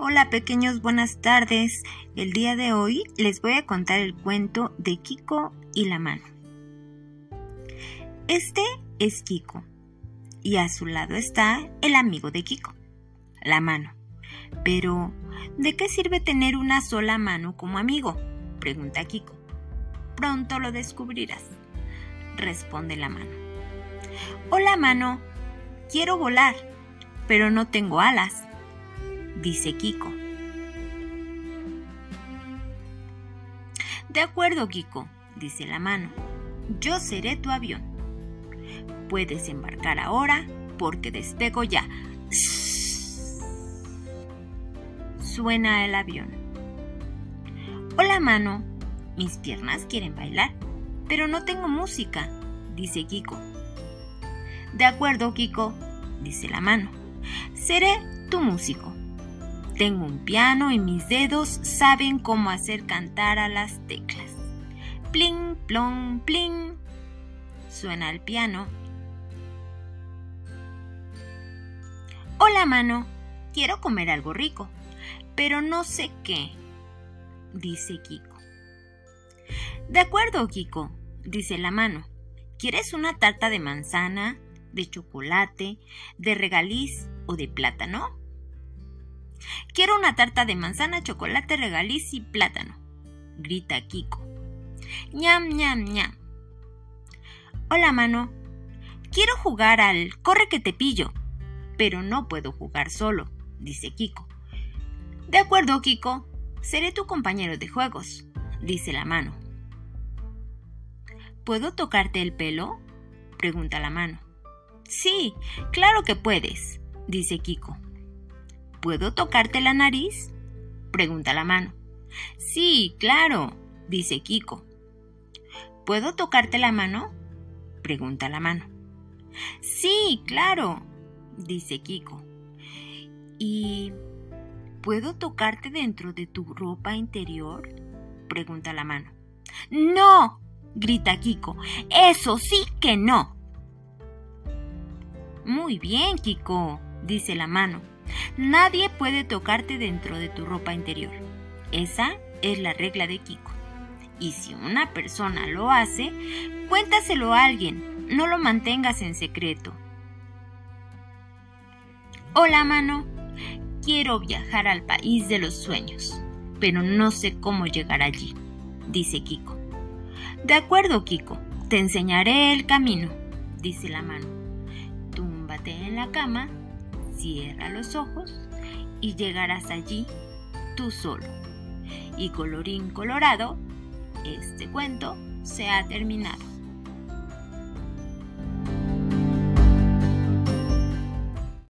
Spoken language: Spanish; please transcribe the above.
Hola pequeños, buenas tardes. El día de hoy les voy a contar el cuento de Kiko y la mano. Este es Kiko y a su lado está el amigo de Kiko, la mano. Pero, ¿de qué sirve tener una sola mano como amigo? pregunta Kiko. Pronto lo descubrirás, responde la mano. Hola mano, quiero volar, pero no tengo alas dice Kiko. De acuerdo, Kiko, dice la mano. Yo seré tu avión. Puedes embarcar ahora porque despego ya. Suena el avión. Hola, mano. Mis piernas quieren bailar, pero no tengo música, dice Kiko. De acuerdo, Kiko, dice la mano. Seré tu músico. Tengo un piano y mis dedos saben cómo hacer cantar a las teclas. Pling, plong, pling. Suena el piano. Hola, mano. Quiero comer algo rico, pero no sé qué, dice Kiko. De acuerdo, Kiko, dice la mano. ¿Quieres una tarta de manzana, de chocolate, de regaliz o de plátano? Quiero una tarta de manzana, chocolate, regaliz y plátano, grita Kiko. ñam, ñam, ñam. Hola, mano. Quiero jugar al corre que te pillo, pero no puedo jugar solo, dice Kiko. De acuerdo, Kiko. Seré tu compañero de juegos, dice la mano. ¿Puedo tocarte el pelo? pregunta la mano. Sí, claro que puedes, dice Kiko. ¿Puedo tocarte la nariz? pregunta la mano. Sí, claro, dice Kiko. ¿Puedo tocarte la mano? pregunta la mano. Sí, claro, dice Kiko. ¿Y puedo tocarte dentro de tu ropa interior? pregunta la mano. No, grita Kiko. Eso sí que no. Muy bien, Kiko, dice la mano. Nadie puede tocarte dentro de tu ropa interior. Esa es la regla de Kiko. Y si una persona lo hace, cuéntaselo a alguien, no lo mantengas en secreto. Hola, mano. Quiero viajar al país de los sueños, pero no sé cómo llegar allí, dice Kiko. De acuerdo, Kiko, te enseñaré el camino, dice la mano. Túmbate en la cama Cierra los ojos y llegarás allí tú solo. Y colorín colorado, este cuento se ha terminado.